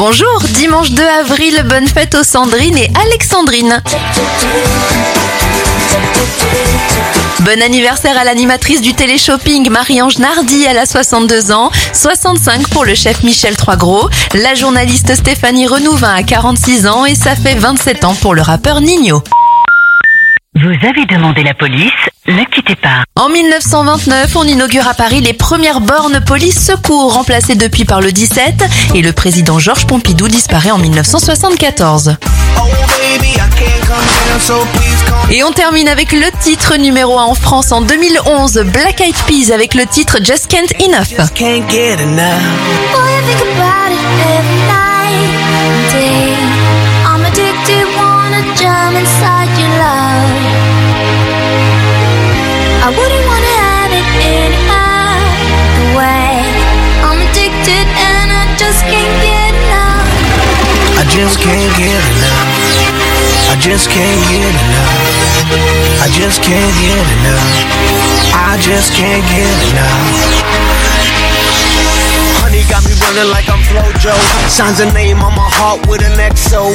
Bonjour, dimanche 2 avril, bonne fête aux Sandrine et Alexandrine. Bon anniversaire à l'animatrice du téléshopping Marie-Ange Nardi, elle a 62 ans, 65 pour le chef Michel Troisgros, la journaliste Stéphanie Renouvin a 46 ans et ça fait 27 ans pour le rappeur Nino. Vous avez demandé la police, ne quittez pas. En 1929, on inaugure à Paris les premières bornes police secours remplacées depuis par le 17 et le président Georges Pompidou disparaît en 1974. Et on termine avec le titre numéro 1 en France en 2011, Black Eyed Peas avec le titre Just Can't Enough. Wouldn't wanna have it any other way. I'm addicted and I just can't get enough. I just can't get enough. I just can't get enough. I just can't get enough. I just can't get enough. Honey got me running like I'm Flojo. Signs a name on my heart with an XO.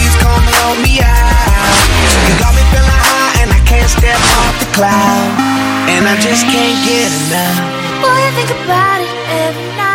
come help me out. You got me feeling high and I can't step off the cloud. And I just can't get enough. Boy, I think about it every night.